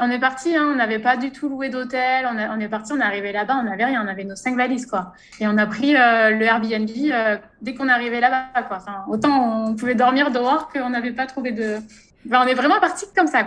on est parti, hein, on n'avait pas du tout loué d'hôtel. On, est parti, on est arrivé là-bas, on n'avait rien, on avait nos cinq valises, quoi. Et on a pris euh, le Airbnb euh, dès qu'on arrivé là-bas, quoi. Autant on pouvait dormir dehors qu'on n'avait pas trouvé de. Enfin, on est vraiment parti comme ça.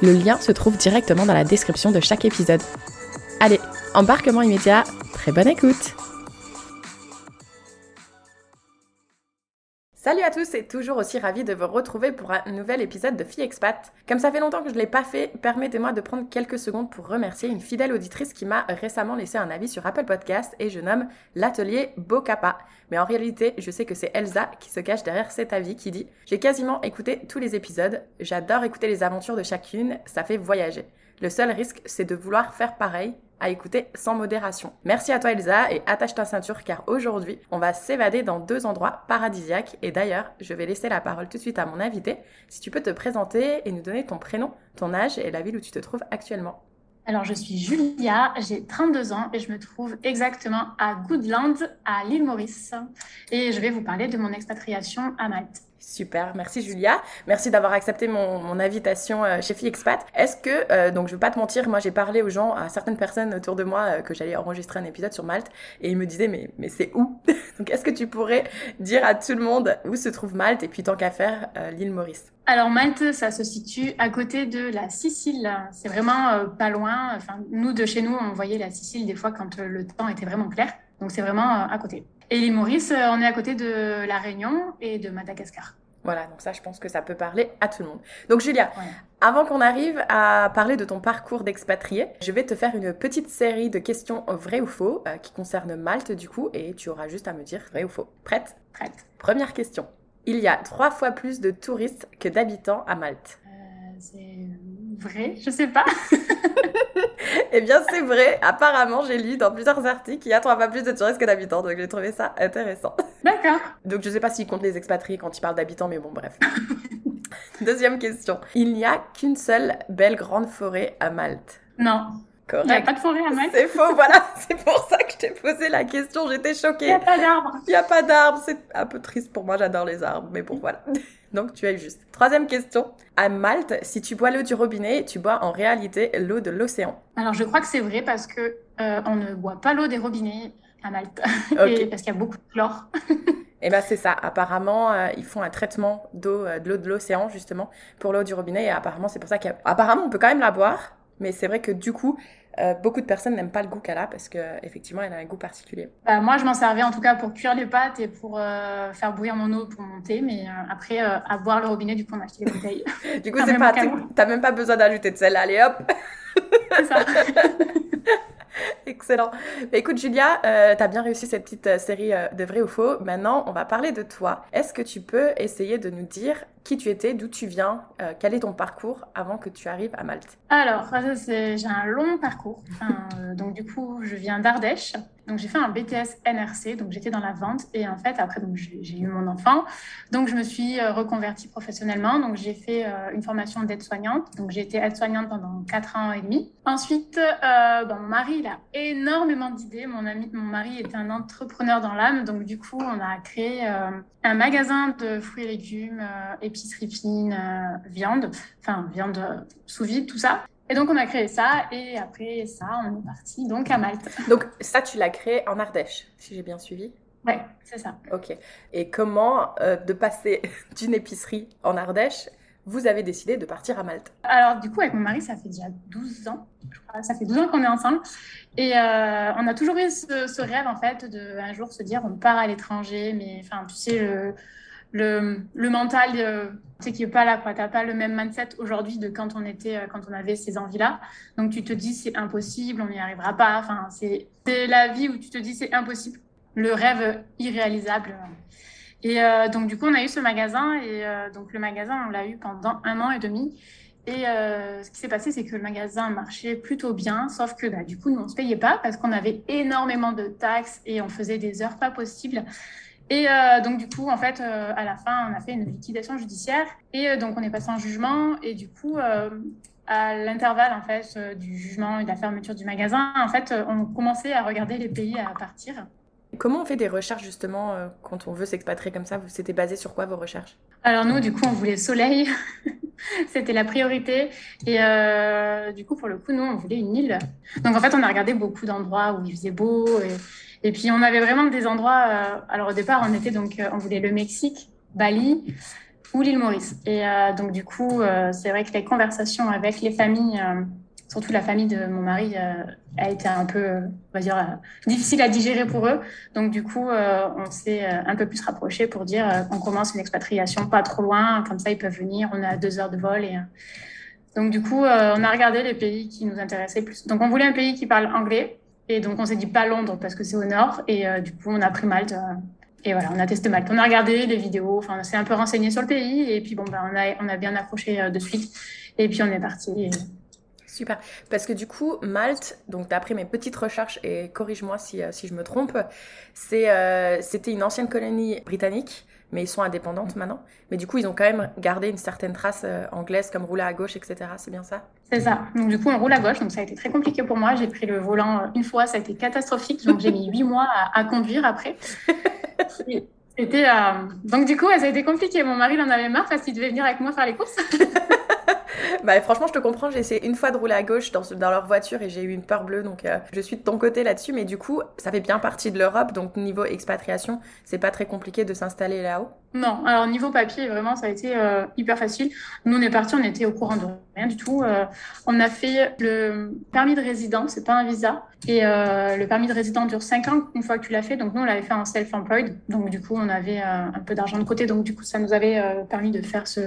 le lien se trouve directement dans la description de chaque épisode. Allez, embarquement immédiat, très bonne écoute Salut à tous et toujours aussi ravi de vous retrouver pour un nouvel épisode de Fille Expat. Comme ça fait longtemps que je ne l'ai pas fait, permettez-moi de prendre quelques secondes pour remercier une fidèle auditrice qui m'a récemment laissé un avis sur Apple Podcast et je nomme l'atelier Bocapa. Mais en réalité, je sais que c'est Elsa qui se cache derrière cet avis qui dit J'ai quasiment écouté tous les épisodes, j'adore écouter les aventures de chacune, ça fait voyager. Le seul risque, c'est de vouloir faire pareil à écouter sans modération. Merci à toi Elsa et attache ta ceinture car aujourd'hui on va s'évader dans deux endroits paradisiaques et d'ailleurs je vais laisser la parole tout de suite à mon invité si tu peux te présenter et nous donner ton prénom, ton âge et la ville où tu te trouves actuellement. Alors, je suis Julia, j'ai 32 ans et je me trouve exactement à Goodland, à l'île Maurice. Et je vais vous parler de mon expatriation à Malte. Super, merci Julia. Merci d'avoir accepté mon, invitation euh, chez Fille Expat. Est-ce que, euh, donc je vais pas te mentir, moi j'ai parlé aux gens, à certaines personnes autour de moi euh, que j'allais enregistrer un épisode sur Malte et ils me disaient mais, mais c'est où? Donc est-ce que tu pourrais dire à tout le monde où se trouve Malte? Et puis tant qu'à faire l'île Maurice Alors Malte, ça se situe à côté de la Sicile. C'est vraiment pas loin. Enfin, nous de chez nous, on voyait la Sicile des fois quand le temps était vraiment clair. Donc c'est vraiment à côté. Et l'île Maurice, on est à côté de la Réunion et de Madagascar. Voilà, donc ça, je pense que ça peut parler à tout le monde. Donc Julia, avant qu'on arrive à parler de ton parcours d'expatrié, je vais te faire une petite série de questions vraies ou faux euh, qui concernent Malte du coup, et tu auras juste à me dire vrai ou faux. Prête? Prête. Première question. Il y a trois fois plus de touristes que d'habitants à Malte. Euh, c'est vrai, je sais pas. eh bien, c'est vrai. Apparemment, j'ai lu dans plusieurs articles qu'il y a trois fois plus de touristes que d'habitants. Donc, j'ai trouvé ça intéressant. D'accord. Donc, je sais pas s'ils comptent les expatriés quand ils parlent d'habitants, mais bon, bref. Deuxième question. Il n'y a qu'une seule belle grande forêt à Malte. Non. Correct. Il n'y a pas de forêt à Malte? C'est faux, voilà. C'est pour ça que je t'ai posé la question. J'étais choquée. Il n'y a pas d'arbres. Il n'y a pas d'arbres. C'est un peu triste pour moi. J'adore les arbres. Mais bon, voilà. Donc tu es juste. Troisième question. À Malte, si tu bois l'eau du robinet, tu bois en réalité l'eau de l'océan. Alors je crois que c'est vrai parce que euh, on ne boit pas l'eau des robinets à Malte. parce qu'il y a beaucoup de chlore. Et eh ben c'est ça. Apparemment, euh, ils font un traitement d'eau, euh, de l'eau de l'océan justement pour l'eau du robinet. Et apparemment, c'est pour ça qu'apparemment on peut quand même la boire, mais c'est vrai que du coup, euh, beaucoup de personnes n'aiment pas le goût qu'elle a parce qu'effectivement, elle a un goût particulier. Bah, moi, je m'en servais en tout cas pour cuire les pâtes et pour euh, faire bouillir mon eau pour monter. Mais euh, après, à boire le robinet, du coup, on a acheté des bouteilles. du coup, c'est pas, t'as même pas besoin d'ajouter de sel. Allez, hop! c'est ça. Excellent. Bah, écoute, Julia, tu as bien réussi cette petite série de vrai ou faux. Maintenant, on va parler de toi. Est-ce que tu peux essayer de nous dire qui tu étais, d'où tu viens, quel est ton parcours avant que tu arrives à Malte. Alors, j'ai un long parcours. donc, du coup, je viens d'Ardèche. Donc j'ai fait un BTS NRC, donc j'étais dans la vente. Et en fait après j'ai eu mon enfant, donc je me suis euh, reconvertie professionnellement, donc j'ai fait euh, une formation d'aide-soignante, donc j'ai été aide-soignante pendant quatre ans et demi. Ensuite, euh, mon mari il a énormément d'idées, mon mon mari est un entrepreneur dans l'âme, donc du coup on a créé un magasin de fruits et légumes, épicerie fine, viande, enfin viande sous vide, tout ça. Et donc, on a créé ça. Et après ça, on est parti donc à Malte. Donc, ça, tu l'as créé en Ardèche, si j'ai bien suivi? Ouais, c'est ça. Ok. Et comment euh, de passer d'une épicerie en Ardèche vous avez décidé de partir à Malte? Alors, du coup, avec mon mari, ça fait déjà 12 ans. Je crois. Ça fait 12 ans qu'on est ensemble. Et euh, on a toujours eu ce, rêve, en fait, de un jour se dire on part à l'étranger. Mais enfin, tu sais, le, le, le mental, euh, qui n'est pas là. Tu n'as pas le même mindset aujourd'hui de quand on, était, euh, quand on avait ces envies-là. Donc, tu te dis c'est impossible, on n'y arrivera pas. Enfin, c'est la vie où tu te dis c'est impossible. Le rêve irréalisable. Et euh, donc, du coup, on a eu ce magasin. Et euh, donc, le magasin, on l'a eu pendant un an et demi. Et ce qui s'est passé, c'est que le magasin marchait plutôt bien, sauf que bah, du coup, nous, on ne se payait pas parce qu'on avait énormément de taxes et on faisait des heures pas possibles. Et donc, du coup, en fait, à la fin, on a fait une liquidation judiciaire. Et donc, on est passé en jugement. Et du coup, à l'intervalle, en fait, du jugement et de la fermeture du magasin, en fait, on commençait à regarder les pays à partir. Comment on fait des recherches justement euh, quand on veut s'expatrier comme ça? C'était basé sur quoi vos recherches? Alors nous, du coup, on voulait soleil. C'était la priorité. Et euh, du coup, pour le coup, nous, on voulait une île. Donc en fait, on a regardé beaucoup d'endroits où il faisait beau. Et, puis on avait vraiment des endroits. Euh, alors au départ, on était donc, on voulait le Mexique, Bali ou l'île Maurice. Et donc du coup, c'est vrai que les conversations avec les familles surtout la famille de mon mari euh, a été un peu, on va dire, euh, difficile à digérer pour eux. Donc du coup, euh, on s'est un peu plus rapproché pour dire qu'on commence une expatriation pas trop loin, comme ça ils peuvent venir. On a deux heures de vol et donc du coup, on a regardé les pays qui nous intéressaient plus. Donc on voulait un pays qui parle anglais et donc on s'est dit pas Londres parce que c'est au nord et du coup on a pris Malte. Et voilà, on a testé Malte. On a regardé les vidéos, enfin, on s'est un peu renseigné sur le pays et puis bon, ben, on, a, on a bien accroché de suite. Et puis on est parti. Super. Parce que du coup, Malte, donc d'après mes petites recherches, et corrige-moi si, euh, si je me trompe, euh, c'était une ancienne colonie britannique, mais ils sont indépendantes maintenant. Mais du coup, ils ont quand même gardé une certaine trace euh, anglaise, comme rouler à gauche, etc. C'est bien ça? C'est ça. Donc du coup, on roule à gauche, donc ça a été très compliqué pour moi. J'ai pris le volant une fois, ça a été catastrophique, donc j'ai mis huit mois à, conduire après. C'était donc du coup, ça a été compliqué. Mon mari il en avait marre parce qu'il devait venir avec moi faire les courses. bah, franchement, je te comprends. J'ai essayé une fois de rouler à gauche dans, dans leur voiture et j'ai eu une peur bleue. Donc, euh, je suis de ton côté là-dessus. Mais du coup, ça fait bien partie de l'Europe. Donc, niveau expatriation, c'est pas très compliqué de s'installer là-haut. Non, alors niveau papier, vraiment, ça a été euh, hyper facile. Nous, on est parti, on était au courant de rien du tout. Euh, on a fait le permis de résident, c'est pas un visa. Et euh, le permis de résident dure 5 ans une fois que tu l'as fait. Donc nous, on l'avait fait en self-employed. Donc du coup, on avait un peu d'argent de côté. Donc du coup, ça nous avait permis de faire ce...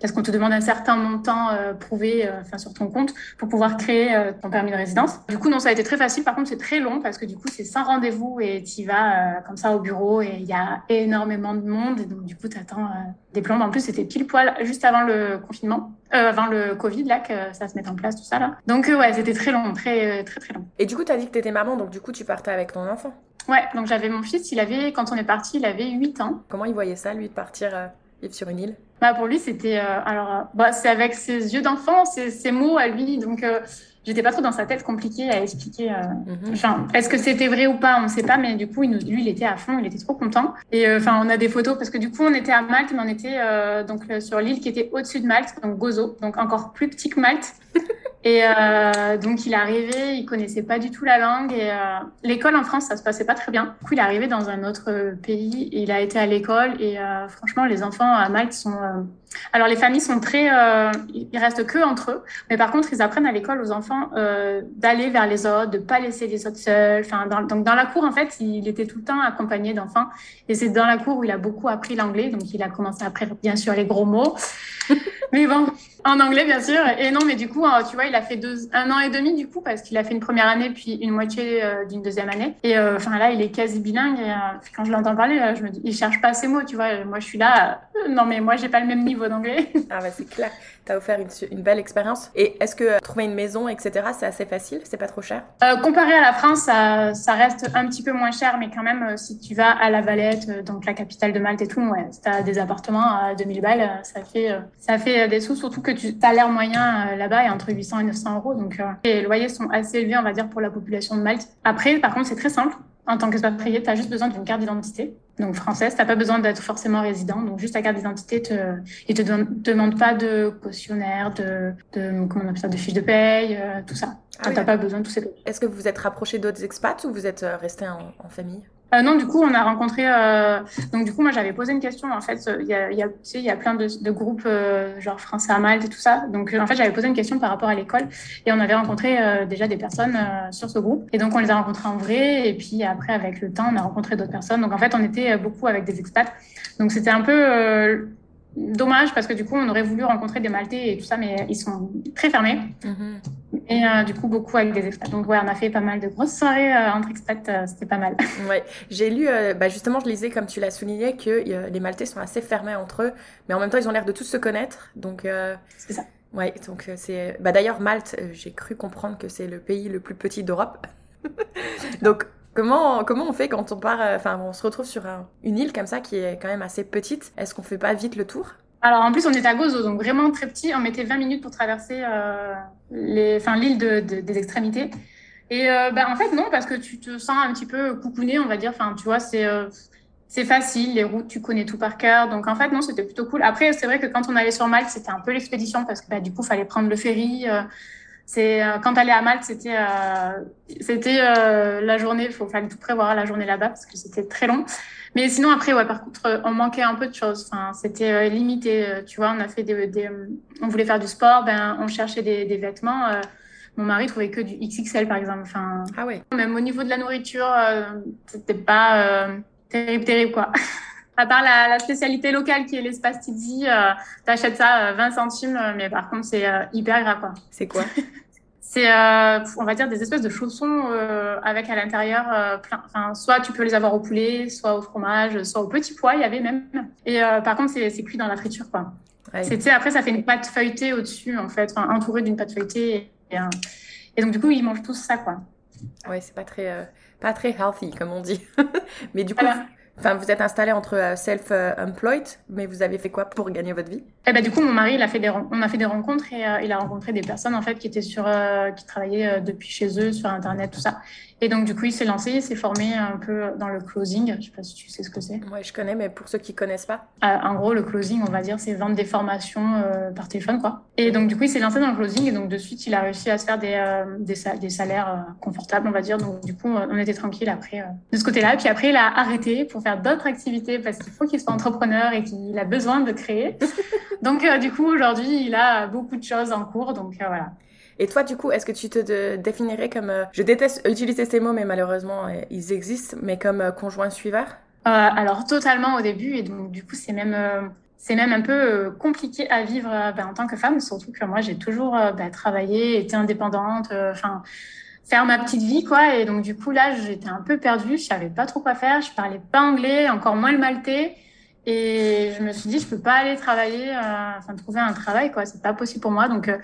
Parce qu'on te demande un certain montant prouvé enfin sur ton compte pour pouvoir créer ton permis de résidence. Du coup, non, ça a été très facile. Par contre, c'est très long parce que du coup, c'est sans rendez-vous et tu vas comme ça au bureau et il y a énormément de monde. Du coup, tu attends euh, des plombes. En plus, c'était pile poil juste avant le confinement, euh, avant le Covid, là, que ça se mette en place, tout ça, là. Donc, euh, ouais, c'était très long, très, très, très long. Et du coup, tu as dit que tu étais maman, donc du coup, tu partais avec ton enfant Ouais, donc j'avais mon fils, il avait, quand on est parti, il avait 8 ans. Comment il voyait ça, lui, de partir vivre sur une île? Bah, Pour lui, c'était. alors, bah, c'est avec ses yeux d'enfant, ses, mots à lui. Donc, j'étais pas trop dans sa tête compliquée à expliquer. Euh, mhm. Enfin, est-ce que c'était vrai ou pas On ne sait pas, mais du coup, lui, il était à fond, il était trop content. Et euh, enfin, on a des photos parce que du coup, on était à Malte, mais on était euh, donc sur l'île qui était au-dessus de Malte, donc Gozo, donc encore plus petit que Malte. Et donc, il est arrivé, il connaissait pas du tout la langue. Et l'école en France, ça se passait pas très bien. Du coup, il est arrivé dans un autre pays. Et il a été à l'école. Et franchement, les enfants à Malte sont alors les familles sont très, euh, ils restent que entre eux, mais par contre ils apprennent à l'école aux enfants euh, d'aller vers les autres, de pas laisser les autres seuls. Enfin, donc dans la cour en fait, il était tout le temps accompagné d'enfants, et c'est dans la cour où il a beaucoup appris l'anglais, donc il a commencé à apprendre bien sûr les gros mots, mais bon, en anglais bien sûr. Et non, mais du coup, hein, tu vois, il a fait deux, un an et demi du coup parce qu'il a fait une première année puis une moitié euh, d'une deuxième année. Et enfin là, il est quasi bilingue. Et quand je l'entends parler, je me dis, il cherche pas ses mots, tu vois. Moi, je suis là, non mais moi, j'ai pas le même niveau d'anglais. Ah bah c'est clair, t'as offert une, belle expérience. Et est-ce que trouver une maison, etc., c'est assez facile? C'est pas trop cher? Euh, Comparé à la France, ça, ça, reste un petit peu moins cher, mais quand même, euh, si tu vas à La Valette, euh, donc la capitale de Malte et tout, ouais, si t'as des appartements à 2000 balles, ça fait, ça fait des sous, surtout que tu as l'air moyen là-bas est entre 800 et 900 euros. Donc les loyers sont assez élevés, on va dire, pour la population de Malte. Après, par contre, c'est très simple. En tant qu'expatrié, tu as juste besoin d'une carte d'identité donc française. Tu n'as pas besoin d'être forcément résident. Donc juste ta carte d'identité, te, ils te demande pas de cautionnaire, de, de, comment on appelle ça, de fiche de paye, euh, tout ça. Ah tu n'as pas besoin de tous ces Est-ce que vous vous êtes rapproché d'autres expats ou vous êtes euh, resté en, famille? Euh, non, du coup, on a rencontré. Euh, donc, du coup, moi, j'avais posé une question. En fait, il y a, y a, tu sais, y a plein de, de groupes, euh, genre français à Malte et tout ça. Donc, en fait, j'avais posé une question par rapport à l'école. Et on avait rencontré déjà des personnes sur ce groupe. Et donc, on les a rencontrés en vrai. Et puis, après, avec le temps, on a rencontré d'autres personnes. Donc, en fait, on était beaucoup avec des expats. Donc, c'était un peu dommage parce que du coup, on aurait voulu rencontrer des Maltais et tout ça, mais ils sont très fermés. Mm-hmm. Et euh, du coup, beaucoup avec des expats. Donc, ouais, on a fait pas mal de grosses soirées euh, entre expats. Euh, c'était pas mal. Ouais, j'ai lu, bah, justement, je lisais, comme tu l'as souligné, que les Maltais sont assez fermés entre eux, mais en même temps, ils ont l'air de tous se connaître. Donc, c'est ça. Ouais, donc c'est. Bah, D'ailleurs, Malte, j'ai cru comprendre que c'est le pays le plus petit d'Europe. donc, Comment, comment on fait quand on part, euh, enfin, on se retrouve sur une île comme ça qui est quand même assez petite? Est-ce qu'on fait pas vite le tour? Alors en plus on est à Gozo, donc vraiment très petit. On mettait 20 minutes pour traverser euh, l'île de, des extrémités. Et euh, bah, en fait non, parce que tu te sens un petit peu coucouné, on va dire. Enfin tu vois, c'est c'est facile, les routes tu connais tout par cœur. Donc en fait non, c'était plutôt cool. Après c'est vrai que quand on allait sur Malte, c'était un peu l'expédition parce que bah, du coup fallait prendre le ferry. C'est euh, quand allais à Malte, c'était euh, c'était euh, la journée. Il fallait tout prévoir la journée là-bas parce que c'était très long. Mais sinon après, ouais, par contre, on manquait un peu de choses. Enfin, c'était limité. Tu vois, on a fait des, des, on voulait faire du sport, ben on cherchait des, des vêtements. mon mari trouvait que du XXL par exemple. Enfin, ah ouais. Même au niveau de la nourriture, c'était pas terrible, terrible quoi. à part la, la, spécialité locale qui est l'espace Tizi, euh, t'achètes ça 20 centimes, mais par contre, c'est hyper gras, quoi. C'est quoi? C'est, euh, on va dire, des espèces de chaussons euh, avec à l'intérieur euh, plein. Enfin, soit tu peux les avoir au poulet, soit au fromage, soit au petit pois, il y avait même. Et par contre, c'est, c'est cuit dans la friture, quoi. Ouais. après, ça fait une pâte feuilletée au-dessus, en fait, entourée d'une pâte feuilletée. Et, et, donc, du coup, ils mangent tous ça, quoi. Ouais, c'est pas très, pas très healthy, comme on dit. Mais du coup, Enfin, vous êtes installé entre euh, self-employed, mais vous avez fait quoi pour gagner votre vie? Eh ben, Du coup, mon mari, il a fait des, on a fait des rencontres et euh, il a rencontré des personnes en fait qui étaient sur, euh, qui travaillaient depuis chez eux sur Internet, tout ça. Et donc, du coup, il s'est lancé, il s'est formé un peu dans le closing. Je sais pas si tu sais ce que c'est. Oui, je connais, mais pour ceux qui connaissent pas. en gros, le closing, on va dire, c'est vendre des formations par téléphone, quoi. Et donc, du coup, il s'est lancé dans le closing et donc, de suite, il a réussi à se faire des, des, des, salaires confortables, on va dire. Donc, du coup, on était tranquille après de ce côté-là. Puis après, il a arrêté pour faire d'autres activités parce qu'il faut qu'il soit entrepreneur et qu'il a besoin de créer. donc, euh, du coup, aujourd'hui, il a beaucoup de choses en cours. Donc, euh, voilà. Et toi, du coup, est-ce que tu te définirais comme, euh, je déteste utiliser ces mots, mais malheureusement, ils existent, mais comme conjoint suiveur? Alors, totalement au début. Et donc, du coup, c'est même c'est même un peu compliqué à vivre ben, en tant que femme, surtout que moi, j'ai toujours ben, travaillé, été indépendante, enfin, faire ma petite vie, quoi. Et donc, du coup, là, j'étais un peu perdue. Je savais pas trop quoi faire. Je parlais pas anglais, encore moins le maltais. Et je me suis dit, je peux pas aller travailler, euh, enfin, trouver un travail, quoi. C'est pas possible pour moi. Donc, euh,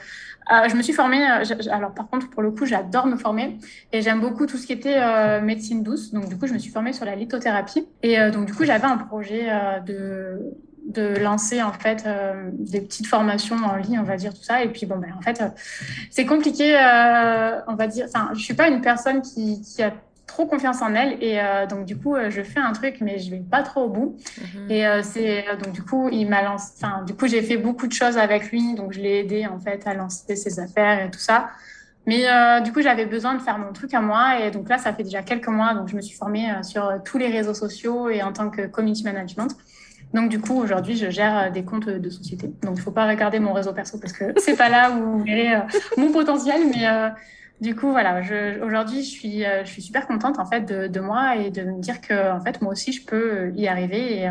euh je me suis formée. Euh, alors, par contre, pour le coup, j'adore me former. Et j'aime beaucoup tout ce qui était médecine douce. Donc, du coup, je me suis formée sur la lithothérapie. Et donc, du coup, j'avais un projet de de lancer en fait euh, des petites formations en ligne, on va dire tout ça. Et puis bon, ben en fait, euh, c'est compliqué, euh, on va dire. Enfin, je suis pas une personne qui, qui a trop confiance en elle et donc du coup je fais un truc mais je vais pas trop au bout mhm. et c'est donc du coup il m'a lancé enfin du coup j'ai fait beaucoup de choses avec lui donc je l'ai aidé en fait à lancer ses affaires et tout ça mais du coup j'avais besoin de faire mon truc à moi et donc là ça fait déjà quelques mois donc je me suis formée sur tous les réseaux sociaux et en tant que community management donc, du coup, aujourd'hui, je gère euh, des comptes de société. Donc, il ne faut pas regarder mon réseau perso parce que c'est pas là où vous verrez euh, mon potentiel. Mais euh, du coup, voilà, aujourd'hui, je suis, je suis super contente en fait de, de, moi et de me dire que en fait, moi aussi, je peux y arriver.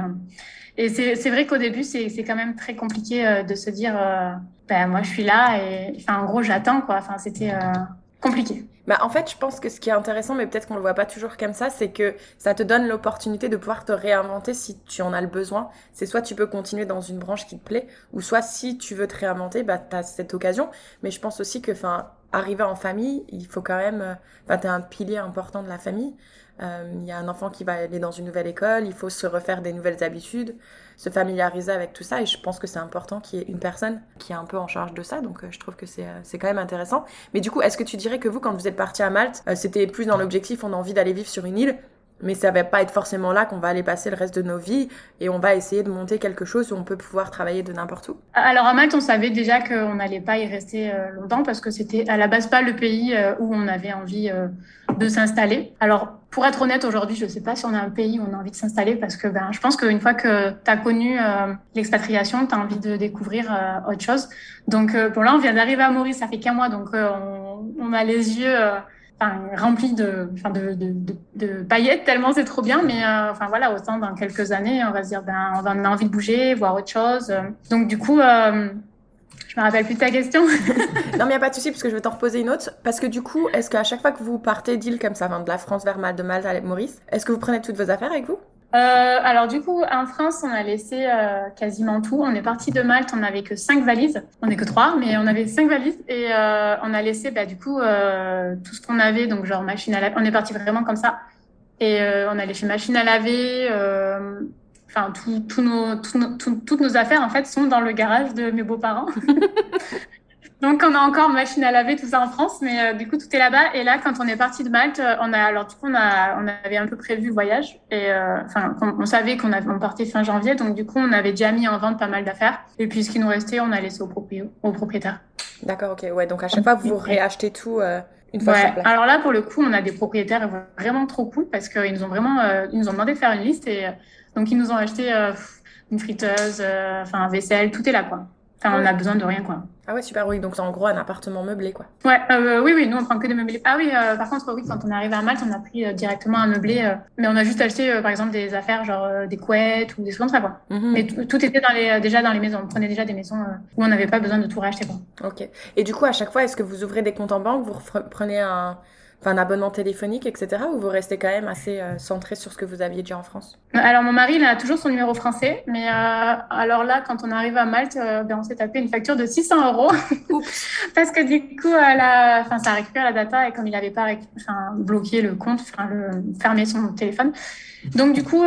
Et, et c'est vrai qu'au début, c'est quand même très compliqué de se dire, ben, moi, je suis là et enfin, en gros, j'attends quoi. Enfin, c'était compliqué. Bah, en fait, je pense que ce qui est intéressant, mais peut-être qu'on le voit pas toujours comme ça, c'est que ça te donne l'opportunité de pouvoir te réinventer si tu en as le besoin. C'est soit tu peux continuer dans une branche qui te plaît, ou soit si tu veux te réinventer, bah, tu as cette occasion. Mais je pense aussi que, enfin, arriver en famille, il faut quand même, euh, enfin, tu es un pilier important de la famille. Euh, il y a un enfant qui va aller dans une nouvelle école, il faut se refaire des nouvelles habitudes, se familiariser avec tout ça. Et je pense que c'est important qu'il y ait une personne qui est un peu en charge de ça. Donc euh, je trouve que c'est c'est quand même intéressant. Mais du coup, est-ce que tu dirais que vous, quand vous êtes parti à Malte, c'était plus dans l'objectif, on a envie d'aller vivre sur une île mais ça va pas être forcément là qu'on va aller passer le reste de nos vies et on va essayer de monter quelque chose où on peut pouvoir travailler de n'importe où. Alors à Malte, on savait déjà qu'on n'allait pas y rester euh, longtemps parce que c'était à la base pas le pays euh, où on avait envie euh, de s'installer. Alors, pour être honnête, aujourd'hui, je ne sais pas si on a un pays où on a envie de s'installer parce que ben, je pense qu'une fois que tu as connu l'expatriation, tu as envie de découvrir autre chose. Donc, euh, bon, là, on vient d'arriver à Maurice, ça fait qu'un mois, donc on, on, a les yeux remplis de, de, paillettes, tellement c'est trop bien. Mais enfin voilà, autant dans quelques années, on va se dire, ben, on a envie de bouger, voir autre chose. Donc, du coup, je me rappelle plus de ta question. non, mais il a pas de souci, parce que je vais t'en reposer une autre. Parce que du coup, est-ce qu'à chaque fois que vous partez d'île comme ça, de la France vers Malte, de Malte à Maurice, est-ce que vous prenez toutes vos affaires avec vous? Euh, alors du coup, en France, on a laissé euh, quasiment tout. On est parti de Malte, on n'avait que cinq valises. On n'est que trois, mais on avait cinq valises et euh, on a laissé bah, du coup tout ce qu'on avait, donc genre machine à laver. On est parti vraiment comme ça et on a laissé machine à laver, enfin, toutes nos affaires en fait sont dans le garage de mes beaux-parents. Donc, on a encore machine à laver, tout ça en France, mais euh, du coup, tout est là-bas. Et là, quand on est parti de Malte, euh, on a, alors, du coup, on, a, on avait un peu prévu le voyage. Et, euh, enfin, on, savait qu'on on partait fin janvier. Donc, du coup, on avait déjà mis en vente pas mal d'affaires. Et puis, ce qui nous restait, on a laissé au, au propriétaire. D'accord, ok. Ouais, donc à chaque fois, vous réachetez tout une fois ouais. Alors là, pour le coup, on a des propriétaires vraiment trop cool parce qu'ils nous ont vraiment, ils nous ont demandé de faire une liste. Et donc, ils nous ont acheté une friteuse, enfin, un vaisselle, tout est là, quoi. Enfin, on a besoin de rien, quoi. Ah ouais, super, oui. Donc, en gros un appartement meublé, quoi. Ouais, euh, oui, oui, nous, on prend que des meublés. Ah oui, euh, par contre, oui, quand on est arrivé à Malte, on a pris euh, directement un meublé. mais on a juste acheté, par exemple, des affaires, genre des couettes ou des choses comme ça, quoi. Mhm. Mais tout était dans les, déjà dans les maisons. On prenait déjà des maisons où on n'avait pas besoin de tout racheter, quoi. Ok. Et du coup, à chaque fois, est-ce que vous ouvrez des comptes en banque, vous prenez un un abonnement téléphonique, etc. Ou vous restez quand même assez euh, centré sur ce que vous aviez déjà en France? Alors, mon mari, il a toujours son numéro français. Mais euh, alors là, quand on arrive à Malte, euh, ben, on s'est tapé une facture de 600 euros. Parce que du coup, la... enfin, ça récupère la data et comme il n'avait pas enfin, bloqué le compte, enfin, le... fermé son téléphone. Donc, du coup,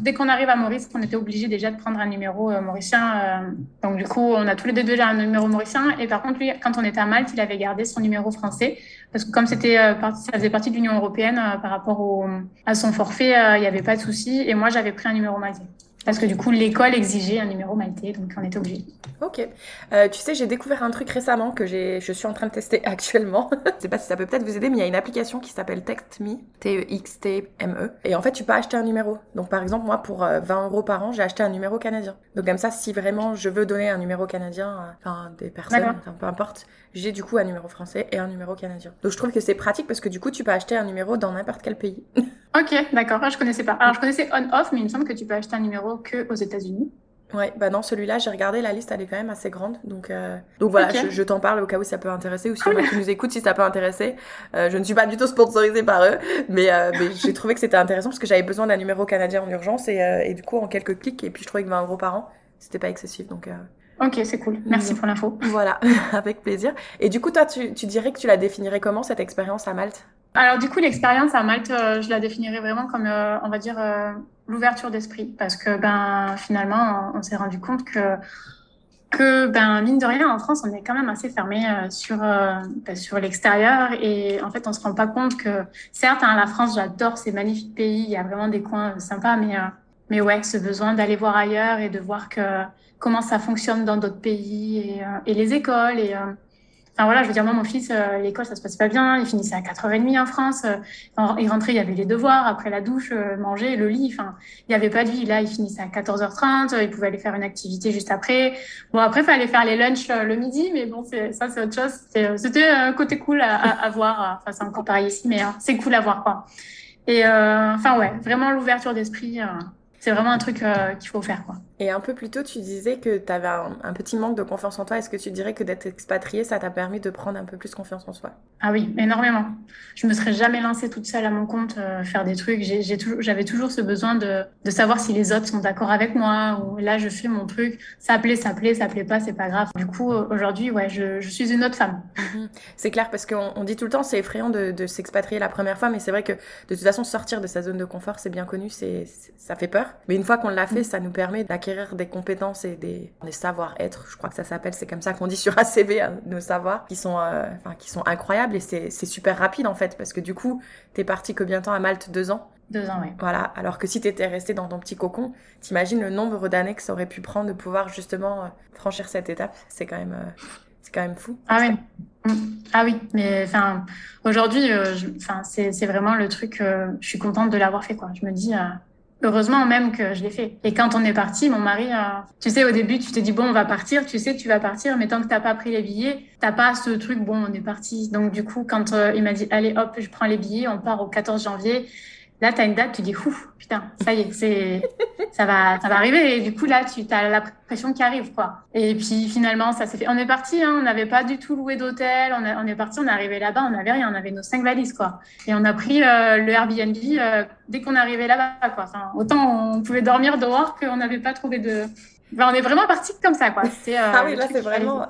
dès qu'on arrive à Maurice, on était obligé déjà de prendre un numéro mauricien. donc, du coup, on a tous les deux déjà un numéro mauricien. Et par contre, lui, quand on était à Malte, il avait gardé son numéro français. Parce que comme c'était, euh, ça faisait partie de l'Union européenne euh, par rapport au, à son forfait, euh, il n'y avait pas de souci. Et moi, j'avais pris un numéro maltais. Parce que du coup, l'école exigeait un numéro maltais, donc on était obligé. Ok. Euh, tu sais, j'ai découvert un truc récemment que je suis en train de tester actuellement. je sais pas si ça peut peut-être vous aider, mais il y a une application qui s'appelle TextMe, T-E-X-T-M-E. Et en fait, tu peux acheter un numéro. Donc par exemple, moi, pour 20 euros par an, j'ai acheté un numéro canadien. Donc comme ça, si vraiment je veux donner un numéro canadien, enfin des personnes, peu importe, j'ai du coup un numéro français et un numéro canadien. Donc je trouve que c'est pratique parce que du coup, tu peux acheter un numéro dans n'importe quel pays. ok, d'accord. Ah, je connaissais pas. Alors je connaissais on-off, mais il me semble que tu peux acheter un numéro que aux États-Unis. Ouais, bah non, celui-là, j'ai regardé, la liste, elle est quand même assez grande. Donc, euh... donc voilà, je, t'en parle au cas où ça peut intéresser, ou si a qui nous écoute, si ça peut intéresser. Euh, je ne suis pas du tout sponsorisée par eux, mais, euh, mais j'ai trouvé que c'était intéressant parce que j'avais besoin d'un numéro canadien en urgence et, euh, et, du coup, en quelques clics, et puis je trouvais que 20 euros par an, c'était pas excessif. Donc, Ok, c'est cool. Merci pour l'info. Voilà, avec plaisir. Et du coup, toi, tu, tu dirais que tu la définirais comment, cette expérience à Malte? Alors, du coup, l'expérience à Malte, euh, je la définirais vraiment comme, euh, on va dire, euh, l'ouverture d'esprit. Parce que, ben, finalement, on, s'est rendu compte que, que, ben, mine de rien, en France, on est quand même assez fermé sur, ben, sur l'extérieur. Et en fait, on se rend pas compte que, certes, hein, la France, j'adore ces magnifiques pays. Il y a vraiment des coins sympas, mais, mais ouais, ce besoin d'aller voir ailleurs et de voir que, comment ça fonctionne dans d'autres pays et, euh, et, les écoles. Et, euh, enfin voilà, je veux dire, moi, mon fils, euh, l'école, ça se passait pas bien. Il finissait à 4h30 en France. il rentrait, il y avait les devoirs, après la douche, manger, le lit. Enfin, il n'y avait pas de vie. Là, il finissait à 14h30. Il pouvait aller faire une activité juste après. Bon, après, il fallait faire les lunchs le midi, mais bon, ça, c'est autre chose. C'était un côté cool à, à, voir. Enfin, c'est encore pareil ici, mais c'est cool à voir, quoi. Et enfin, ouais, vraiment l'ouverture d'esprit c'est vraiment un truc qu'il faut faire quoi. Et un peu plus tôt, tu disais que tu avais un, petit manque de confiance en toi. Est-ce que tu dirais que d'être expatriée, ça t'a permis de prendre un peu plus confiance en soi? Ah oui, énormément. Je me serais jamais lancée toute seule à mon compte euh, faire des trucs. J'avais toujours, ce besoin de, de, savoir si les autres sont d'accord avec moi ou là je fais mon truc. Ça plaît, ça plaît, ça plaît pas, c'est pas grave. Du coup, aujourd'hui, ouais, je, je, suis une autre femme. Mhm. C'est clair parce qu'on dit tout le temps, c'est effrayant de, de s'expatrier la première fois, mais c'est vrai que de toute façon, sortir de sa zone de confort, c'est bien connu, c'est ça fait peur. Mais une fois qu'on l'a fait, mm. ça nous permet d'acquérir des compétences et des, des savoir-être, je crois que ça s'appelle, c'est comme ça qu'on dit sur ACV, hein, nos savoirs, qui sont, euh, enfin, qui sont incroyables et c'est super rapide en fait, parce que du coup, t'es parti combien de temps à Malte? Deux ans? Deux ans, oui. Voilà, alors que si t'étais resté dans ton petit cocon, t'imagines le nombre d'années que ça aurait pu prendre de pouvoir justement euh, franchir cette étape, c'est quand même... Euh, C'est quand même fou. Ah oui. Mm. Ah oui, mais enfin, aujourd'hui, euh, c'est vraiment le truc. Euh, je suis contente de l'avoir fait, quoi. Je me dis, euh, heureusement même que je l'ai fait. Et quand on est parti, mon mari, tu sais, au début, tu te dis bon, on va partir. Tu sais tu vas partir, mais tant que t'as pas pris les billets, t'as pas ce truc. Bon, on est parti. Donc du coup, quand il m'a dit allez, hop, je prends les billets, on part au 14 janvier. Là, tu as une date, tu dis, ouf, putain, ça y est, c'est, ça va, ça va arriver. Et du coup, là, tu as la pression qui arrive, quoi. Et puis, finalement, ça s'est fait. On est parti, hein, on n'avait pas du tout loué d'hôtel. On, on, est parti, on est arrivé là-bas, on n'avait rien, on avait nos cinq valises, quoi. Et on a pris euh, le Airbnb euh, dès qu'on arrivé là-bas, quoi. Enfin, autant on pouvait dormir dehors qu'on n'avait pas trouvé de, ben, on est vraiment parti comme ça, quoi. Euh, ah oui, là, c'est vraiment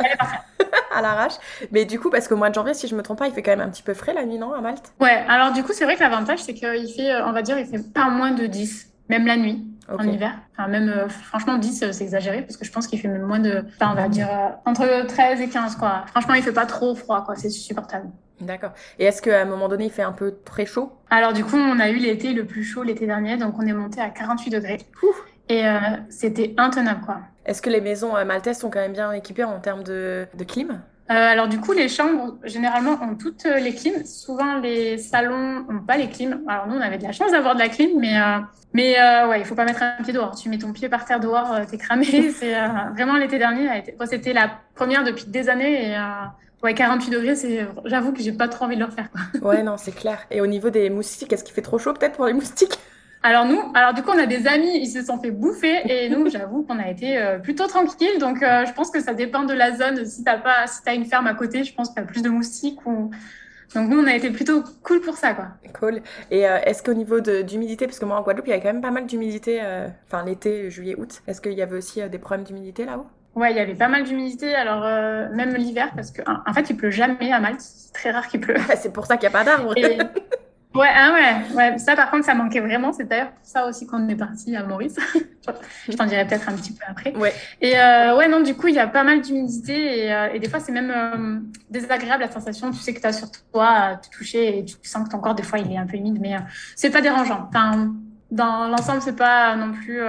à l'arrache. Mais du coup, parce qu'au mois de janvier, si je me trompe pas, il fait quand même un petit peu frais la nuit, non, à Malte? Ouais, alors du coup, c'est vrai que l'avantage, c'est qu'il fait, euh, on va dire, il fait pas moins de 10, même la nuit. En hiver. Enfin, même, euh, franchement, 10, c'est exagéré parce que je pense qu'il fait même moins de. Enfin, on va dire entre 13 et 15, quoi. Franchement, il fait pas trop froid, quoi. C'est supportable. D'accord. Et est-ce qu'à un moment donné, il fait un peu très chaud? Alors, du coup, on a eu l'été le plus chaud l'été dernier, donc on est monté à 48 degrés. Et c'était intenable, quoi. Est-ce que les maisons euh, maltaises sont quand même bien équipées en termes de, de clim? Euh, alors du coup, les chambres généralement ont toutes euh, les clims. Souvent, les salons n'ont pas les clims. Alors nous, on avait de la chance d'avoir de la clim, mais euh, mais euh, ouais, il faut pas mettre un pied dehors. Tu mets ton pied par terre dehors, euh, t'es cramé. C'est vraiment l'été dernier. C'était la première depuis des années et ouais, 48 degrés. C'est, j'avoue que j'ai pas trop envie de le refaire. Quoi. Ouais, non, c'est clair. Et au niveau des moustiques, est-ce qu'il fait trop chaud peut-être pour les moustiques? Alors nous, alors du coup, on a des amis, ils se sont fait bouffer et nous, j'avoue qu'on a été euh, plutôt tranquille. Donc, euh, je pense que ça dépend de la zone. Si t'as pas, si t'as une ferme à côté, je pense y a plus de moustiques ou. Donc nous, on a été plutôt cool pour ça, quoi. Cool. Et euh, est-ce qu'au niveau d'humidité, parce que moi en Guadeloupe, il y avait quand même pas mal d'humidité, enfin l'été, juillet, août. Est-ce qu'il y avait aussi des problèmes d'humidité là-haut? Ouais, il y avait pas mal d'humidité. Alors même l'hiver, parce que en fait, il pleut jamais à Malte. C'est très rare qu'il pleut. c'est pour ça qu'il n'y a pas d'arbres. Ouais, ah ouais, ouais, ça par contre, ça manquait vraiment. C'est d'ailleurs pour ça aussi qu'on est parti à Maurice. je t'en dirai peut-être un petit peu après. Ouais. Et euh, ouais, non, du coup, il y a pas mal d'humidité et, euh, et, des fois, c'est même euh, désagréable la sensation. Tu sais que tu as sur toi à te toucher et tu sens que ton corps, des fois, il est un peu humide, mais c'est pas dérangeant. Enfin, dans l'ensemble, c'est pas non plus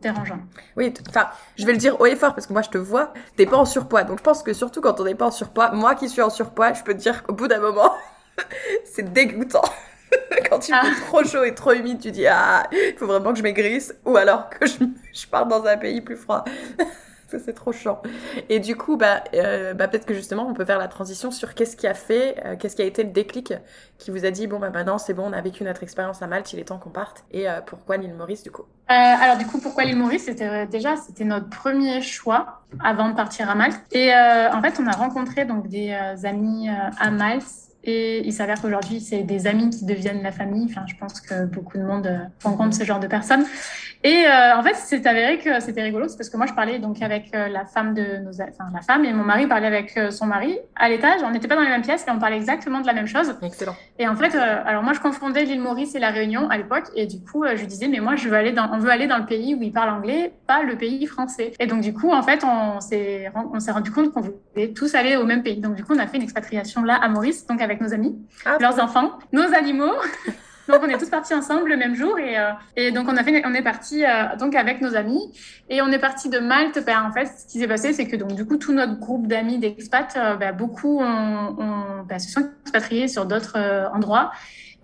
dérangeant. Oui, enfin, je vais le dire haut et fort parce que moi, je te vois, t'es pas en surpoids. Donc, je pense que surtout quand on n'est pas en surpoids, moi qui suis en surpoids, je peux te dire qu'au bout d'un moment, c'est dégoûtant. Quand il fait ah. trop chaud et trop humide, tu dis ah, il faut vraiment que je maigrisse ou alors que je, je parte dans un pays plus froid. Ça, c'est trop chiant. Et du coup, bah, euh, bah peut-être que justement, on peut faire la transition sur qu'est-ce qui a fait, euh, qu'est-ce qui a été le déclic qui vous a dit, bon, bah maintenant, c'est bon, on a vécu notre expérience à Malte, il est temps qu'on parte. Et euh, pourquoi l'île Maurice, du coup? Alors, du coup, pourquoi l'île Maurice? C'était déjà, c'était notre premier choix avant de partir à Malte. Et en fait, on a rencontré donc des amis à Malte et il s'avère qu'aujourd'hui, c'est des amis qui deviennent la famille. Enfin, je pense que beaucoup de monde euh, rencontre ce genre de personnes. Et euh, en fait, c'est avéré que c'était rigolo, c'est parce que moi, je parlais donc avec euh, la femme de nos, enfin la femme et mon mari parlait avec son mari à l'étage. On n'était pas dans les mêmes pièces et on parlait exactement de la même chose. Excellent. Et en fait, alors moi, je confondais l'île Maurice et la Réunion à l'époque, et du coup, je disais, mais moi, je veux aller dans, on veut aller dans le pays où ils parlent anglais, pas le pays français. Et donc, du coup, en fait, on s'est, on s'est rendu compte qu'on voulait tous aller au même pays. Donc, du coup, on a fait une expatriation là à Maurice, donc avec nos amis, ah, leurs enfants, nos animaux. donc on est tous partis ensemble le même jour et, euh, et donc on a fait, on est parti euh, donc avec nos amis et on est parti de Malte. Ben, en fait, ce qui s'est passé, c'est que donc du coup tout notre groupe d'amis d'expats, euh, ben, beaucoup ont, ont, ben, se sont expatriés sur d'autres endroits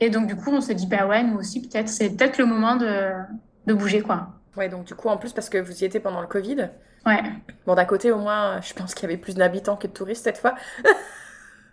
et donc du coup on s'est dit bah ouais nous aussi peut-être c'est peut-être le moment de, de bouger quoi. Ouais donc du coup en plus parce que vous y étiez pendant le Covid. Ouais. Bon d'un côté au moins je pense qu'il y avait plus d'habitants que de touristes cette fois.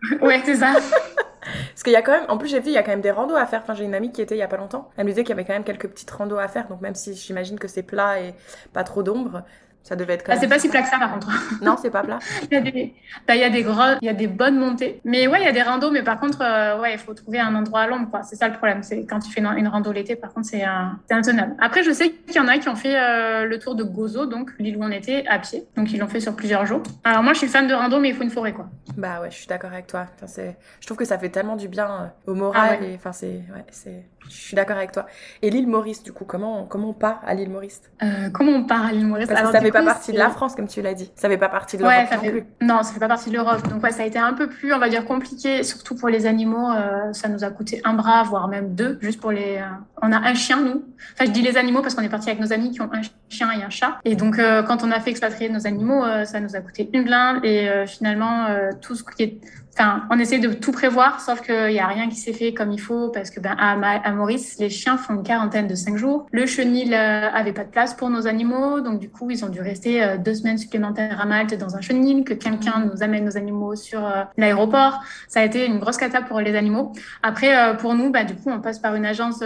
ouais c'est ça. Parce qu'il y a quand même, en plus j'ai vu, il y a quand même des randos à faire. Enfin, j'ai une amie qui était il y a pas longtemps. Elle me disait qu'il y avait quand même quelques petites randos à faire. Donc même si j'imagine que c'est plat et pas trop d'ombre, ça devait être quand ah, C'est pas si plat que ça, par contre. Non, c'est pas plat. il y a des, bah, il y a des gros, il y a des bonnes montées. Mais ouais, il y a des randos, mais par contre, euh, ouais, il faut trouver un endroit à l'ombre, quoi. C'est ça le problème. C'est quand tu fais une, rando l'été, par contre, c'est un, intenable. Après, je sais qu'il y en a qui ont fait euh, le tour de Gozo, donc l'île où on était, à pied. Donc, ils l'ont fait sur plusieurs jours. Alors, moi, je suis fan de rando, mais il faut une forêt, quoi. Bah ouais, je suis d'accord avec toi. Enfin, je trouve que ça fait tellement du bien euh, au moral ah et, enfin, c'est, ouais, c'est, je suis d'accord avec toi. Et l'île Maurice, du coup, comment, comment on part à l'île Maurice? Euh, Comment on part à l'île Maurice? Parce que ça fait pas partie de la France, comme tu l'as dit. Ça fait pas partie de l'Europe non plus. Non, ça fait pas partie de l'Europe. Donc ouais, ça a été un peu plus, on va dire, compliqué, surtout pour les animaux. Euh, ça nous a coûté un bras, voire même deux, juste pour les. Euh, on a un chien nous. Enfin, je dis les animaux parce qu'on est parti avec nos amis qui ont un chien et un chat. Et donc euh, quand on a fait expatrier nos animaux, ça nous a coûté une blinde et finalement tout ce qui est Enfin, on essaie de tout prévoir, sauf qu'il n'y a rien qui s'est fait comme il faut parce que ben, à, Maurice, les chiens font une quarantaine de cinq jours. Le chenil euh, avait pas de place pour nos animaux, donc du coup, ils ont dû rester euh, deux semaines supplémentaires à Malte dans un chenil, que quelqu'un nous amène nos animaux sur euh, l'aéroport. Ça a été une grosse cata pour les animaux. Après, pour nous, ben, du coup, on passe par une agence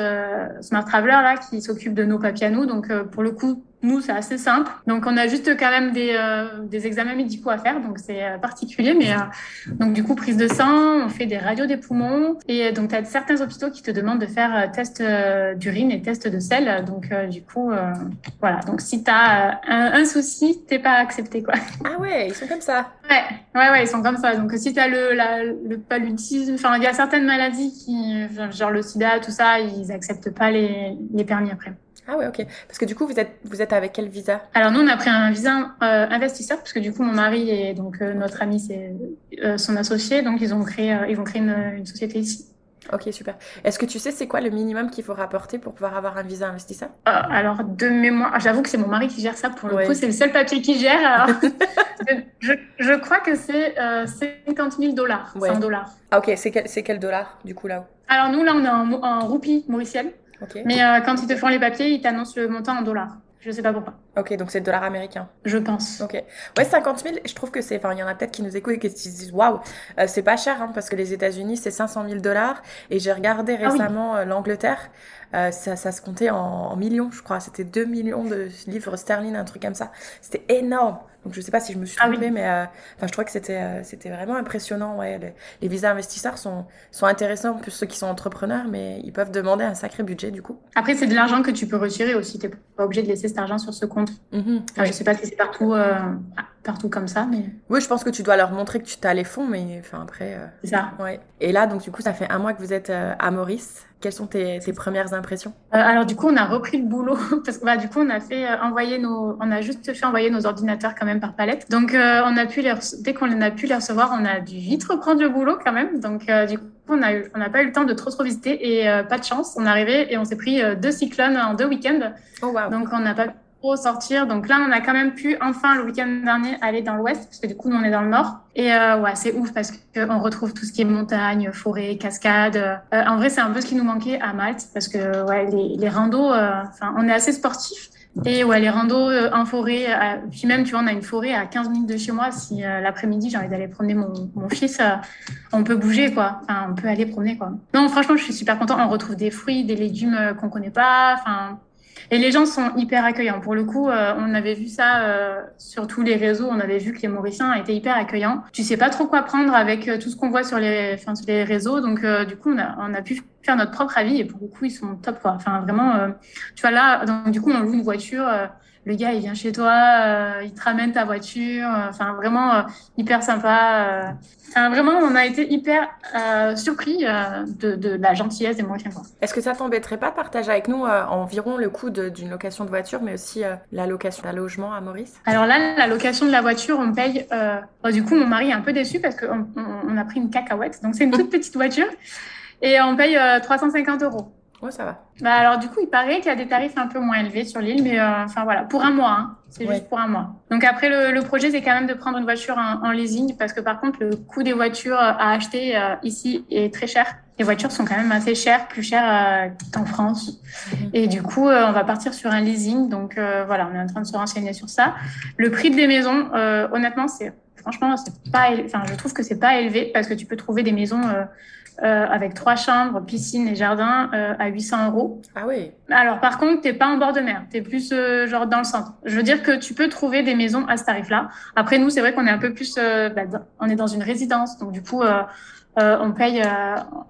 Smart Traveler là qui s'occupe de nos papiers à nous. Donc, pour le coup, nous, c'est assez simple. Donc, on a juste quand même des, euh, des examens médicaux à faire. Donc, c'est euh, particulier. Mais euh, donc, du coup, prise de sang, on fait des radios des poumons. Et donc, tu as certains hôpitaux qui te demandent de faire test d'urine et test de sel. Donc, du coup, voilà. Donc, si tu as un, un, souci, t'es pas accepté, quoi. Ah ouais, ils sont comme ça. Ouais, ouais, ouais, ils sont comme ça. Donc, si tu as le, la, le paludisme, enfin, il y a certaines maladies qui, genre le sida, tout ça, ils acceptent pas les, les permis après. Ah ouais, ok. Parce que du coup, vous êtes, vous êtes avec quel visa? Alors nous, on a pris un visa euh, investisseur, parce que du coup, mon mari et donc euh, notre ami, c'est euh, son associé, donc ils ont créé, ils vont créer une, une, société ici. Ok, super. Est-ce que tu sais c'est quoi le minimum qu'il faut rapporter pour pouvoir avoir un visa investisseur? Alors, de mémoire, j'avoue que c'est mon mari qui gère ça pour le coup, c'est le seul papier qui gère. Alors, je, je, crois que c'est 50 000 dollars, 100 dollars. Ah ok, c'est quel, quel dollar du coup là Alors nous, là, on est en, en roupie mauricienne. Mais euh, quand ils te font les papiers, ils t'annoncent le montant en dollars. Je sais pas pourquoi. Ok, donc c'est le dollar américain. Je pense. Ok. Ouais, 50 000, je trouve que c'est. Enfin, il y en a peut-être qui nous écoutent et qui se disent waouh, euh, c'est pas cher, hein, parce que les États-Unis, c'est 500 000 dollars. Et j'ai regardé ah récemment euh, l'Angleterre, ça, ça, se comptait en, millions, je crois. C'était 2 millions de livres sterling, un truc comme ça. C'était énorme. Donc je sais pas si je me suis ah trompée, mais euh, enfin je trouvais que c'était euh, c'était vraiment impressionnant. Ouais, les, visas investisseurs sont sont intéressants pour ceux qui sont entrepreneurs, mais ils peuvent demander un sacré budget du coup. Après c'est de l'argent que tu peux retirer aussi. T'es pas obligé de laisser cet argent sur ce compte. Mm Je sais pas si c'est partout euh, partout comme ça, mais. Oui, je pense que tu dois leur montrer que tu as les fonds, mais enfin après. C'est ça. Ouais. Et là donc du coup ça fait un mois que vous êtes à Maurice. Quelles sont tes, tes premières impressions? Alors du coup, on a repris le boulot parce que bah, du coup, on a fait envoyer nos, on a juste fait envoyer nos ordinateurs quand même par palette. Donc euh, on a pu les dès qu'on a pu les recevoir, on a dû vite reprendre le boulot quand même. Donc euh, du coup, on a on n'a pas eu le temps de trop trop visiter et euh, pas de chance, on est arrivé et on s'est pris deux cyclones en deux week-ends. Oh, wow. Donc on n'a pas trop sortir. Donc là, on a quand même pu enfin le week-end dernier aller dans l'ouest parce que du coup, on est dans le nord. Et ouais, c'est ouf parce qu'on retrouve tout ce qui est montagne, forêt, cascade. en vrai, c'est un peu ce qui nous manquait à Malte parce que ouais, les, les randos, enfin, on est assez sportifs. Et ouais, les randos euh, en forêt, euh, puis même, tu vois, on a une forêt à 15 minutes de chez moi. Si euh, l'après-midi, j'ai envie d'aller promener mon, mon fils, on peut bouger, quoi. Enfin, on peut aller promener, quoi. Non, franchement, je suis super contente. On retrouve des fruits, des légumes qu'on connaît pas. Enfin, et les gens sont hyper accueillants. Pour le coup, euh, on avait vu ça euh, sur tous les réseaux. On avait vu que les Mauriciens étaient hyper accueillants. Tu sais pas trop quoi prendre avec euh, tout ce qu'on voit sur les, enfin, sur les réseaux. Donc, du coup, on a, on a pu faire notre propre avis. Et pour le coup, ils sont top, quoi. Enfin, vraiment, tu vois, là, donc, du coup, on loue une voiture le gars il vient chez toi, euh, il te ramène ta voiture, euh, enfin vraiment euh, hyper sympa. Enfin, vraiment, on a été hyper surpris de, de, la gentillesse des Mauriciens. Est-ce que ça t'embêterait pas de partager avec nous environ le coût d'une location de voiture, mais aussi la location d'un logement à Maurice? Alors là, la location de la voiture, on paye. Oh, du coup, mon mari est un peu déçu parce qu'on on, a pris une cacahuète, donc c'est une toute petite voiture, et on paye 350 euros. Ouais, ça va. Bah alors du coup, il paraît qu'il y a des tarifs un peu moins élevés sur l'île, mais euh, enfin voilà, pour un mois, hein. c'est juste pour un mois. Donc après, le, le projet, c'est quand même de prendre une voiture en, leasing, parce que par contre, le coût des voitures à acheter euh, ici est très cher. Les voitures sont quand même assez chères, plus chères euh, qu'en France. Mhm. Et du coup, on va partir sur un leasing. Donc voilà, on est en train de se renseigner sur ça. Le prix des maisons, honnêtement, c'est franchement, c'est pas, enfin, je trouve que c'est pas élevé parce que tu peux trouver des maisons euh, avec trois chambres, piscine et jardin euh, à 800 euros. Ah oui. Alors par contre, t'es pas en bord de mer, t'es plus euh, genre dans le centre. Je veux dire que tu peux trouver des maisons à ce tarif-là. Après nous, c'est vrai qu'on est un peu plus, bah, on est dans une résidence, donc du coup. on paye,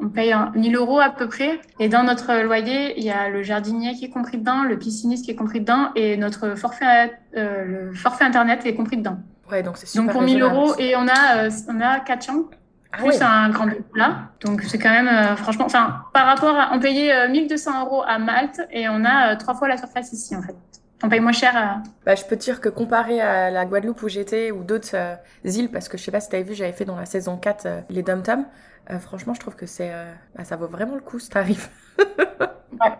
on paye 1000 euros à peu près. Et dans notre loyer, il y a le jardinier qui est compris dedans, le pisciniste qui est compris dedans, et notre forfait, le forfait internet est compris dedans. Ouais, donc c'est super. Donc pour 1000 euros, et on a, on a quatre chambres. Ah plus un grand plat. Donc c'est quand même, euh, franchement, enfin, par rapport à, on payait 1200 euh, euros à Malte et on a euh, trois fois la surface ici en fait. on paye moins cher. Bah, je peux te dire que comparé à la Guadeloupe où j'étais ou d'autres îles, parce que je sais pas si tu avais vu, j'avais fait dans la saison 4 les Dom Tom, franchement, je trouve que c'est, bah, ça vaut vraiment le coup ce tarif. ouais.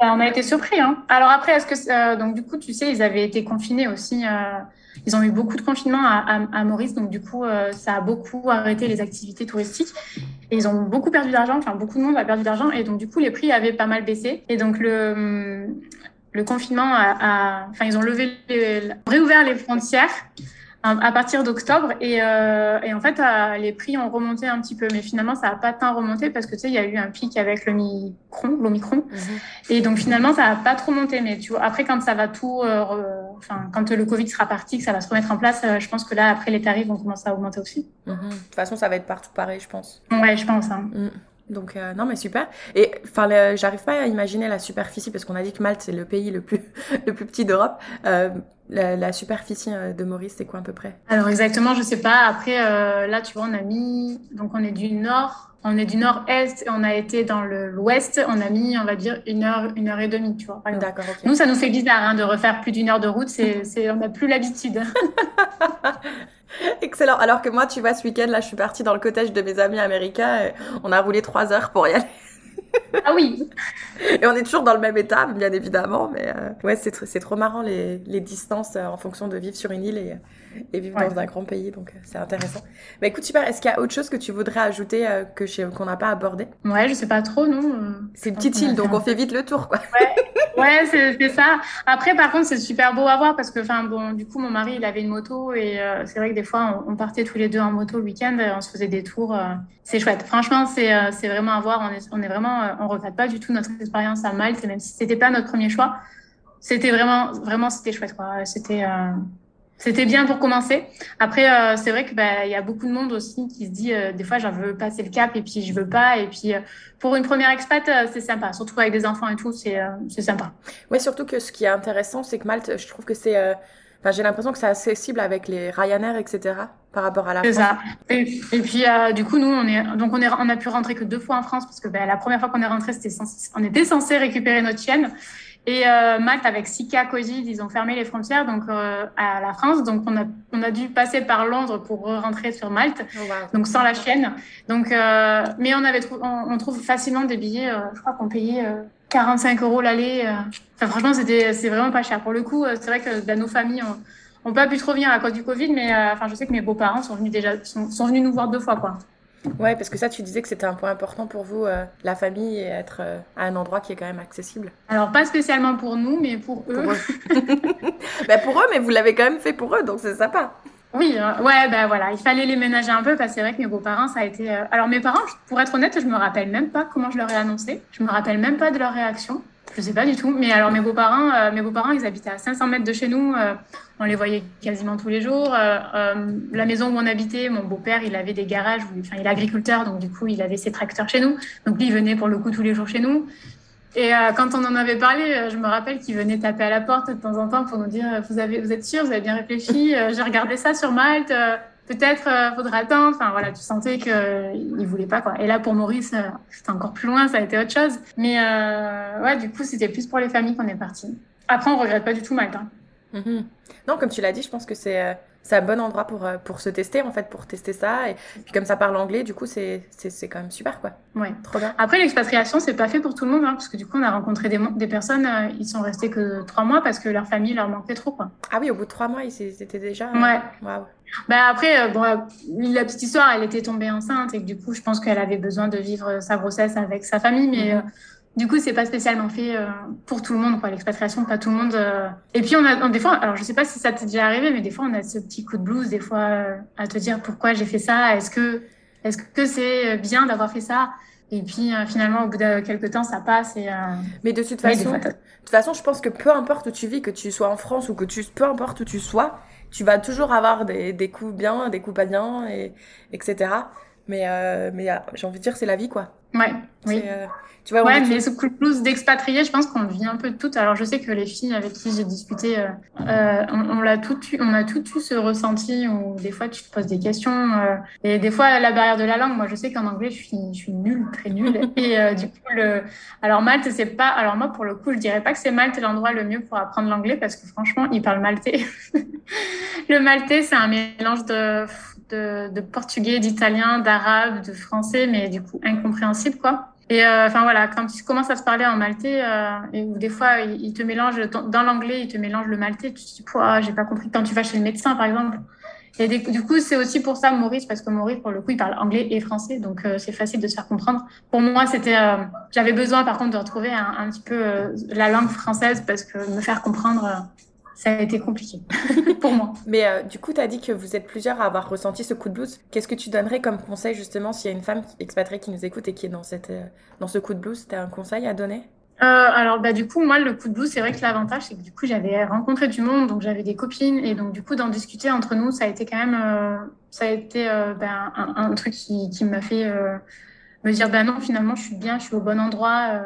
Bah, on a été surpris. Hein. Alors après, est-ce que donc du coup, tu sais, ils avaient été confinés aussi. Ils ont eu beaucoup de confinement à, Maurice, donc du coup, ça a beaucoup arrêté les activités touristiques. Et ils ont beaucoup perdu d'argent. Enfin, beaucoup de monde a perdu d'argent, et donc du coup, les prix avaient pas mal baissé. Et donc le le confinement a, enfin, ils ont levé, réouvert les frontières à partir d'octobre et, euh, et, en fait euh, les prix ont remonté un petit peu mais finalement ça n'a pas tant remonté parce que tu sais il y a eu un pic avec le micron l'omicron mhm. et donc finalement ça n'a pas trop monté mais tu vois après quand ça va tout euh, enfin quand le covid sera parti que ça va se remettre en place je pense que là après les tarifs vont commencer à augmenter aussi mhm. de toute façon ça va être partout pareil je pense ouais je pense hein. Mm. Donc non mais super. Et enfin j'arrive pas à imaginer la superficie parce qu'on a dit que Malte c'est le pays le plus le plus petit d'Europe. La, superficie euh, de Maurice, c'est quoi à peu près? Alors exactement, je sais pas. Après, euh, là, tu vois, on a mis, donc on est du nord, on est du nord-est, on a été dans l'ouest, on a mis, on va dire, une heure, une heure et demie, tu vois. D'accord. Nous, ça nous fait bizarre hein, de refaire plus d'une heure de route. C'est, c'est, on n'a plus l'habitude. Excellent. Alors que moi, tu vois, ce week-end, là, je suis partie dans le cottage de mes amis américains. Et on a roulé trois heures pour y aller. Ah oui. Et on est toujours dans le même état, bien évidemment, mais euh, ouais, c'est, trop marrant les, les distances euh, en fonction de vivre sur une île et, et vivre dans un grand pays, donc euh, c'est intéressant. Mais écoute, super, est-ce qu'il y a autre chose que tu voudrais ajouter que qu'on n'a pas abordé? Ouais, je sais pas trop, non. C'est une petite île, donc on fait vite le tour, quoi. Ouais, ouais c'est, ça. Après, par contre, c'est super beau à voir parce que, enfin, bon, du coup, mon mari, il avait une moto et c'est vrai que des fois, on, partait tous les deux en moto le week-end, on se faisait des tours. c'est chouette. Franchement, c'est, c'est vraiment à voir. On est, on est vraiment, on regrette pas du tout notre expérience à Malte, même si c'était pas notre premier choix. C'était vraiment, vraiment, c'était chouette, quoi. C'était, euh, c'était bien pour commencer. Après, euh, c'est vrai que bah, y a beaucoup de monde aussi qui se dit euh, des fois j'en veux passer le cap et puis je veux pas. Et puis pour une première expat, c'est sympa, surtout avec des enfants et tout, c'est sympa. Ouais, surtout que ce qui est intéressant, c'est que Malte, je trouve que c'est Enfin, j'ai l'impression que c'est accessible avec les Ryanair, etc. par rapport à la France. C'est ça. Et, puis, du coup, nous, on est, donc on, est, on a pu rentrer que deux fois en France parce que bah, la première fois qu'on est rentré, c'était on était censé récupérer notre chienne. Et euh, Malte, avec Sika, Covid, ils ont fermé les frontières donc euh, à la France. Donc, on a, on a dû passer par Londres pour rentrer sur Malte, oh, donc sans la chienne. Donc, euh, mais on, avait on, on, trouve facilement des billets, euh, je crois qu'on payait 45 euros l'aller. Enfin, franchement, c'était c'est vraiment pas cher. Pour le coup, c'est vrai que dans nos familles, on n'a pas pu trop venir à cause du Covid, mais enfin, je sais que mes beaux-parents sont venus déjà, sont, sont venus nous voir deux fois, quoi. Ouais, parce que ça, tu disais que c'était un point important pour vous, euh, la famille, et être euh, à un endroit qui est quand même accessible. Alors, pas spécialement pour nous, mais pour eux. Pour eux, bah, pour eux mais vous l'avez quand même fait pour eux, donc c'est sympa. Oui, euh, ouais, ben voilà, il fallait les ménager un peu parce que c'est vrai que mes beaux-parents, ça a été. Alors, mes parents, pour être honnête, je me rappelle même pas comment je leur ai annoncé. Je me rappelle même pas de leur réaction. Je sais pas du tout. Mais alors, mes beaux-parents, euh, mes beaux-parents, ils habitaient à 500 mètres de chez nous. Euh, on les voyait quasiment tous les jours. Euh, la maison où on habitait, mon beau-père, il avait des garages. enfin, il est agriculteur, donc du coup, il avait ses tracteurs chez nous. Donc lui, il venait pour le coup tous les jours chez nous. Et quand on en avait parlé, je me rappelle qu'il venait taper à la porte de temps en temps pour nous dire Vous, vous êtes sûr Vous avez bien réfléchi J'ai regardé ça sur Malte peut-être euh, faudra attendre. Enfin voilà, tu sentais qu'il ne voulait pas quoi. Et là pour Maurice, euh, c'était encore plus loin, ça a été autre chose. Mais euh, ouais, du coup c'était plus pour les familles qu'on est parti. Après on regrette pas du tout Malte. Hein. Mm-hmm. Non, comme tu l'as dit, je pense que c'est euh, c'est un bon endroit pour, pour se tester, en fait, pour tester ça. Et puis comme ça parle anglais, du coup, c'est quand même super, quoi. Ouais. Trop bien. Après, l'expatriation, c'est pas fait pour tout le monde, hein, parce que du coup, on a rencontré des, des personnes, ils sont restés que trois mois parce que leur famille leur manquait trop, quoi. Ah oui, au bout de trois mois, ils étaient déjà... Ouais. Waouh. Bah après, euh, bon, la petite histoire, elle était tombée enceinte et du coup, je pense qu'elle avait besoin de vivre sa grossesse avec sa famille, mais mhm. euh, du coup, c'est pas spécialement fait euh, pour tout le monde, quoi. L'expatriation, pas tout le monde. Et puis, on a des fois, alors je sais pas si ça t'est déjà arrivé, mais des fois, on a ce petit coup de blues, des fois, à te dire pourquoi j'ai fait ça. Est-ce que, est-ce que c'est bien d'avoir fait ça? Et puis, finalement, au bout de quelques temps, ça passe. Et, mais de toute façon, de toute façon, je pense que peu importe où tu vis, que tu sois en France ou que tu, peu importe où tu sois tu vas toujours avoir des, coups bien, des coups pas bien, et, etc. Mais, euh, mais euh, j'ai envie de dire, c'est la vie, quoi. Ouais, oui. Tu vois, ouais, mais ce coup de blues d'expatrié, je pense qu'on vit un peu toutes. Alors, je sais que les filles avec qui j'ai discuté, euh, euh on, l'a tout eu, on a tout eu ce ressenti où des fois tu te poses des questions euh, et des fois la barrière de la langue. Moi, je sais qu'en anglais, je suis, je suis nulle, très nulle. et euh, du coup, le, alors Malte, c'est pas, alors moi pour le coup, je dirais pas que c'est Malte l'endroit le mieux pour apprendre l'anglais parce que franchement, ils parlent maltais. le maltais, c'est un mélange de de, de portugais, d'italien, d'arabe, de français, mais du coup incompréhensible quoi. Et euh, enfin voilà, quand tu commences à se parler en maltais, euh, et où des fois il, te mélange dans l'anglais, il te mélange le maltais, tu te dis ah, j'ai pas compris quand tu vas chez le médecin par exemple. Et du coup, c'est aussi pour ça Maurice, parce que Maurice, pour le coup, il parle anglais et français, donc euh, c'est facile de se faire comprendre. Pour moi, c'était, j'avais besoin par contre de retrouver un, un petit peu la langue française parce que me faire comprendre, ça a été compliqué pour moi. Mais euh, du coup, tu as dit que vous êtes plusieurs à avoir ressenti ce coup de blues. Qu'est-ce que tu donnerais comme conseil justement s'il y a une femme expatriée qui nous écoute et qui est dans, cette, euh, dans ce coup de blues? Tu as un conseil à donner? Euh, alors bah du coup moi le coup de blues c'est vrai que l'avantage c'est que du coup j'avais rencontré du monde donc j'avais des copines et donc du coup d'en discuter entre nous ça a été quand même ça a été ben, un, truc qui, qui m'a fait me dire ben non finalement je suis bien je suis au bon endroit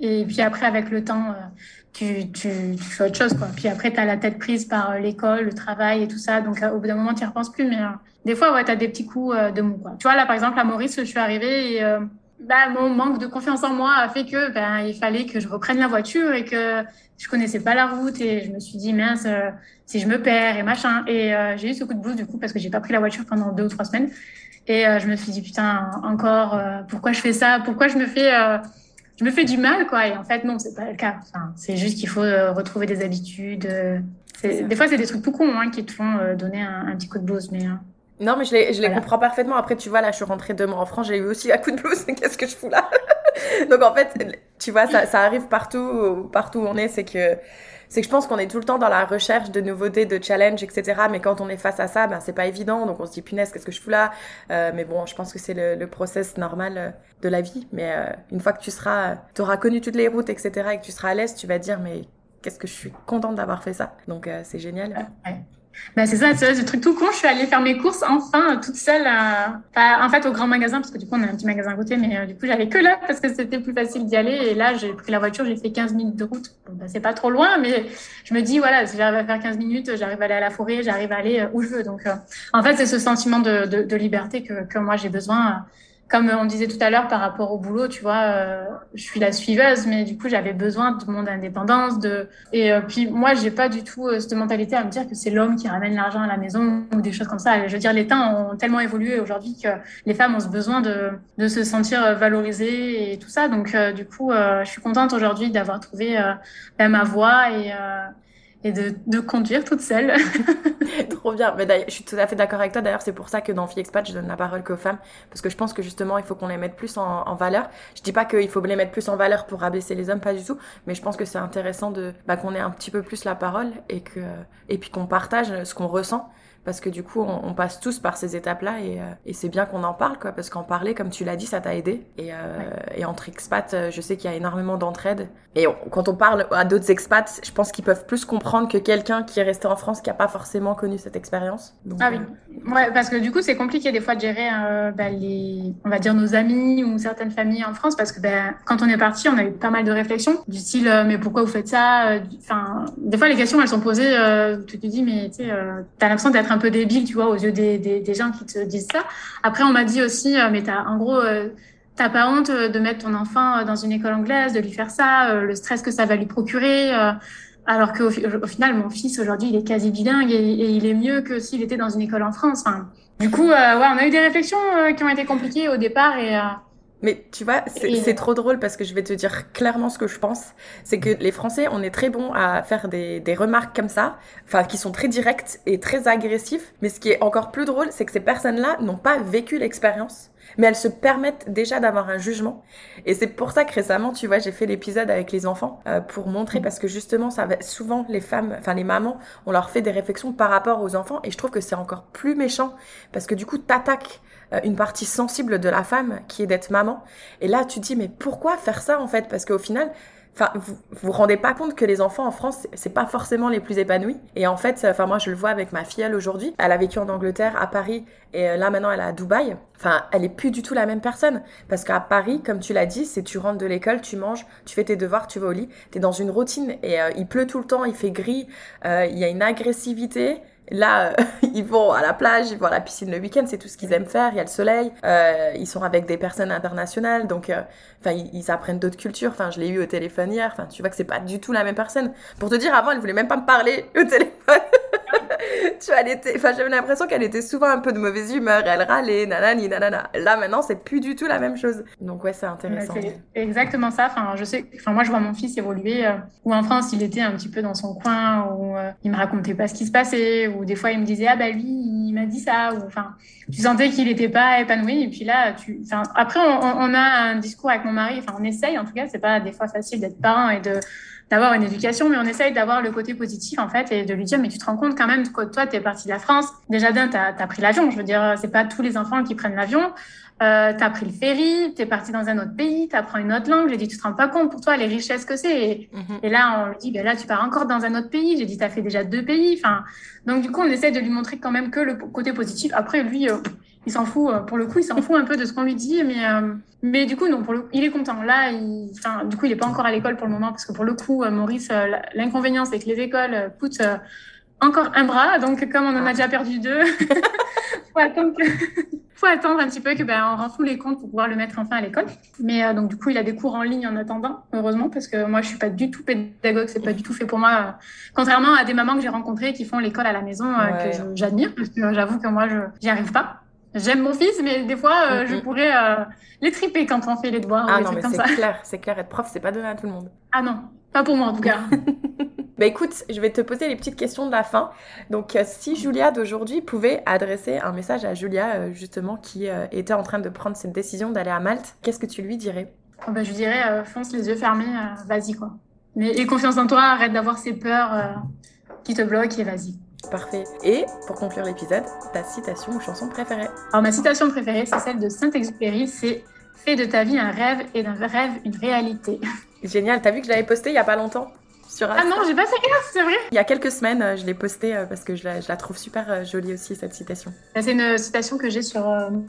et puis après avec le temps tu, tu, tu, fais autre chose, quoi. Puis après, tu as la tête prise par euh, l'école, le travail et tout ça. Donc, euh, au bout d'un moment, tu n'y repenses plus. Mais euh, des fois, ouais, tu as des petits coups de mou, quoi. Tu vois, là, par exemple, à Maurice, je suis arrivée et bah, mon manque de confiance en moi a fait que ben, il fallait que je reprenne la voiture et que je connaissais pas la route. Et je me suis dit, mince, si je me perds et machin. Et j'ai eu ce coup de blues, du coup, parce que j'ai pas pris la voiture pendant deux ou trois semaines. Et je me suis dit, putain, encore, pourquoi je fais ça? Pourquoi je me fais je me fais du mal, quoi. Et en fait, non, c'est pas le cas. Enfin, c'est juste qu'il faut euh, retrouver des habitudes. Euh, des fois, c'est des trucs tout cons hein, qui te font euh, donner un, petit coup de blues, mais. Non, mais je les, je les comprends parfaitement. Après, tu vois, là, je suis rentrée deux mois en France, j'ai eu aussi un coup de blues. Qu'est-ce que je fous là? Donc, en fait, tu vois, ça, ça arrive partout, partout où on est. C'est que c'est que je pense qu'on est tout le temps dans la recherche de nouveautés, de challenges, etc. Mais quand on est face à ça, ben c'est pas évident. Donc on se dit punaise, qu'est-ce que je fous là? Euh, Mais bon, je pense que c'est le, process normal euh, de la vie. Mais euh, une fois que tu seras, tu auras connu toutes les routes, etc. Et que tu seras à l'aise, tu vas dire mais qu'est-ce que je suis contente d'avoir fait ça? Donc c'est génial. Bah, c'est ça, c'est ce truc tout con. Je suis allée faire mes courses enfin toute seule, en fait au grand magasin parce que du coup on a un petit magasin à côté, mais euh, du coup j'allais que là parce que c'était plus facile d'y aller. Et là j'ai pris la voiture, j'ai fait 15 minutes de route. Bon, bah, c'est pas trop loin, mais je me dis voilà, si j'arrive à faire 15 minutes, j'arrive à aller à la forêt, j'arrive à aller euh, où je veux. Donc euh, en fait c'est ce sentiment de, de, de liberté que, que moi j'ai besoin comme on disait tout à l'heure par rapport au boulot, tu vois, euh, je suis la suiveuse, mais du coup, j'avais besoin de mon indépendance. De... Et euh, puis, moi, j'ai pas du tout euh, cette mentalité à me dire que c'est l'homme qui ramène l'argent à la maison ou des choses comme ça. Je veux dire, les temps ont tellement évolué aujourd'hui que les femmes ont ce besoin de, de se sentir valorisées et tout ça. Donc, du coup, je suis contente aujourd'hui d'avoir trouvé ben, ma voie et et de, de, conduire toute seule. Trop bien. Mais je suis tout à fait d'accord avec toi. D'ailleurs, c'est pour ça que dans Fille Expat, je donne la parole qu'aux femmes. Parce que je pense que justement, il faut qu'on les mette plus en, en, valeur. Je dis pas qu'il faut les mettre plus en valeur pour abaisser les hommes, pas du tout. Mais je pense que c'est intéressant de, bah, qu'on ait un petit peu plus la parole et que, et puis qu'on partage ce qu'on ressent parce que du coup, on, passe tous par ces étapes-là et, euh, et c'est bien qu'on en parle, quoi, parce qu'en parler, comme tu l'as dit, ça t'a aidé. Et, euh, et, entre expats, euh, je sais qu'il y a énormément d'entraide. Et quand on parle à d'autres expats, je pense qu'ils peuvent plus comprendre que quelqu'un qui est resté en France qui n'a pas forcément connu cette expérience. Ah oui, ouais, parce que du coup, c'est compliqué des fois de gérer, bah, les, on va dire, nos amis ou certaines familles en France, parce que ben quand on est parti, on a eu pas mal de réflexions du style, mais pourquoi vous faites ça Enfin, des fois, les questions, elles sont posées, tu te dis, mais tu sais, t'as l'impression d'être un peu débile, tu vois, aux yeux des, des, gens qui te disent ça. Après, on m'a dit aussi, euh, mais t'as, en gros, euh, t'as pas honte de mettre ton enfant dans une école anglaise, de lui faire ça, euh, le stress que ça va lui procurer. Alors qu'au au final, mon fils, aujourd'hui, il est quasi bilingue et, il est mieux que s'il était dans une école en France. Du coup, ouais, on a eu des réflexions qui ont été compliquées au départ et mais tu vois, c'est trop drôle parce que je vais te dire clairement ce que je pense. C'est que les Français, on est très bons à faire des, des remarques comme ça, enfin, qui sont très directes et très agressifs. Mais ce qui est encore plus drôle, c'est que ces personnes-là n'ont pas vécu l'expérience mais elles se permettent déjà d'avoir un jugement. Et c'est pour ça que récemment, tu vois, j'ai fait l'épisode avec les enfants euh, pour montrer, parce que justement, ça va, souvent les femmes, enfin les mamans, on leur fait des réflexions par rapport aux enfants, et je trouve que c'est encore plus méchant, parce que du coup, t'attaques une partie sensible de la femme qui est d'être maman. Et là, tu te dis, mais pourquoi faire ça en fait? Parce qu'au final, Enfin, vous vous rendez pas compte que les enfants en France, c'est pas forcément les plus épanouis. Et en fait, enfin moi je le vois avec ma fille aujourd'hui. Elle a vécu en Angleterre, à Paris, et euh, là maintenant elle est à Dubaï. Enfin, elle est plus du tout la même personne. Parce qu'à Paris, comme tu l'as dit, c'est tu rentres de l'école, tu manges, tu fais tes devoirs, tu vas au lit. T'es dans une routine et euh, il pleut tout le temps, il fait gris, euh, il y a une agressivité. Là, euh, ils vont à la plage, ils vont à la piscine le week-end, c'est tout ce qu'ils aiment faire. Il y a le soleil. Euh, ils sont avec des personnes internationales, donc, euh, enfin, ils, apprennent d'autres cultures. Enfin, je l'ai eu au téléphone hier. Enfin, tu vois que c'est pas du tout la même personne. Pour te dire, avant, elle voulait même pas me parler au téléphone. tu vois, enfin, j'avais l'impression qu'elle était souvent un peu de mauvaise humeur. Elle râlait, nanani, nanana. Là, maintenant, c'est plus du tout la même chose. Donc, ouais, c'est intéressant. C'est exactement ça. Enfin, je sais, enfin, moi, je vois mon fils évoluer. où en France, il était un petit peu dans son coin, où il me racontait pas ce qui se passait ou des fois il me disait ah bah lui il m'a dit ça ou enfin tu sentais qu'il n'était pas épanoui et puis là enfin après on, a un discours avec mon mari enfin on essaye en tout cas c'est pas des fois facile d'être parent et d'avoir une éducation mais on essaye d'avoir le côté positif en fait et de lui dire mais tu te rends compte quand même toi tu es parti de la France déjà d'un tu as, pris l'avion je veux dire c'est pas tous les enfants qui prennent l'avion euh, tu as pris le ferry, tu es parti dans un autre pays, tu apprends une autre langue. J'ai dit, tu te rends pas compte pour toi les richesses que c'est. Et, mhm. là, on lui dit, ben là, tu pars encore dans un autre pays. J'ai dit, tu as fait déjà deux pays. Enfin, donc, du coup, on essaie de lui montrer quand même que le côté positif. Après, lui, euh, il s'en fout. Euh, pour le coup, il s'en fout un peu de ce qu'on lui dit. Mais, euh, mais du coup, non, pour le, il est content. Là, il, enfin, du coup, il est pas encore à l'école pour le moment parce que pour le coup, Maurice, l'inconvénient, c'est que les écoles coûtent encore un bras. Donc, comme on en a déjà perdu deux, faut attendre que faut attendre un petit peu que ben on les comptes pour pouvoir le mettre enfin à l'école. Mais euh, donc du coup, il a des cours en ligne en attendant, heureusement, parce que moi je suis pas du tout pédagogue, c'est pas du tout fait pour moi. contrairement à des mamans que j'ai rencontrées qui font l'école à la maison, euh, que j'admire, parce que j'avoue que moi je j'y arrive pas. J'aime mon fils, mais des fois euh, je pourrais les triper quand on fait les devoirs. Ah non, mais c'est clair, c'est clair, être prof, c'est pas donné à tout le monde. Ah non, pas pour moi en tout cas. Bah écoute, je vais te poser les petites questions de la fin. Donc, euh, si Julia d'aujourd'hui pouvait adresser un message à Julia, euh, justement, qui euh, était en train de prendre cette décision d'aller à Malte, qu'est-ce que tu lui dirais? Oh bah, Je lui dirais, fonce les yeux fermés, vas-y quoi. Mais aie confiance en toi, arrête d'avoir ces peurs qui te bloquent et vas-y. Parfait. Et pour conclure l'épisode, ta citation ou chanson préférée? Alors, ma citation préférée, c'est celle de Saint-Exupéry c'est Fais de ta vie un rêve et d'un rêve une réalité. Génial, t'as vu que je l'avais posté il y a pas longtemps? Ah non, j'ai pas gaffe, c'est vrai. Il y a quelques semaines, euh, je l'ai postée euh, parce que je la, trouve super euh, jolie aussi, cette citation. Bah, c'est une citation que j'ai sur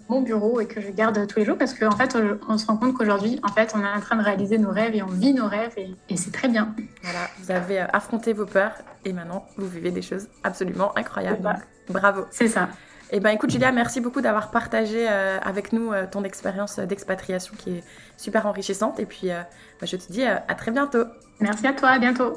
mon bureau et que je garde tous les jours parce qu'en fait, on se rend compte qu'aujourd'hui, en fait, on est en train de réaliser nos rêves et on vit nos rêves et, c'est très bien. Voilà, vous avez affronté vos peurs et maintenant, vous vivez des choses absolument incroyables. bravo. C'est ça. Eh ben, écoute, Julia, merci beaucoup d'avoir partagé euh, avec nous euh, ton expérience d'expatriation qui est super enrichissante. Et puis, euh, bah, je te dis à très bientôt. Merci à toi, à bientôt.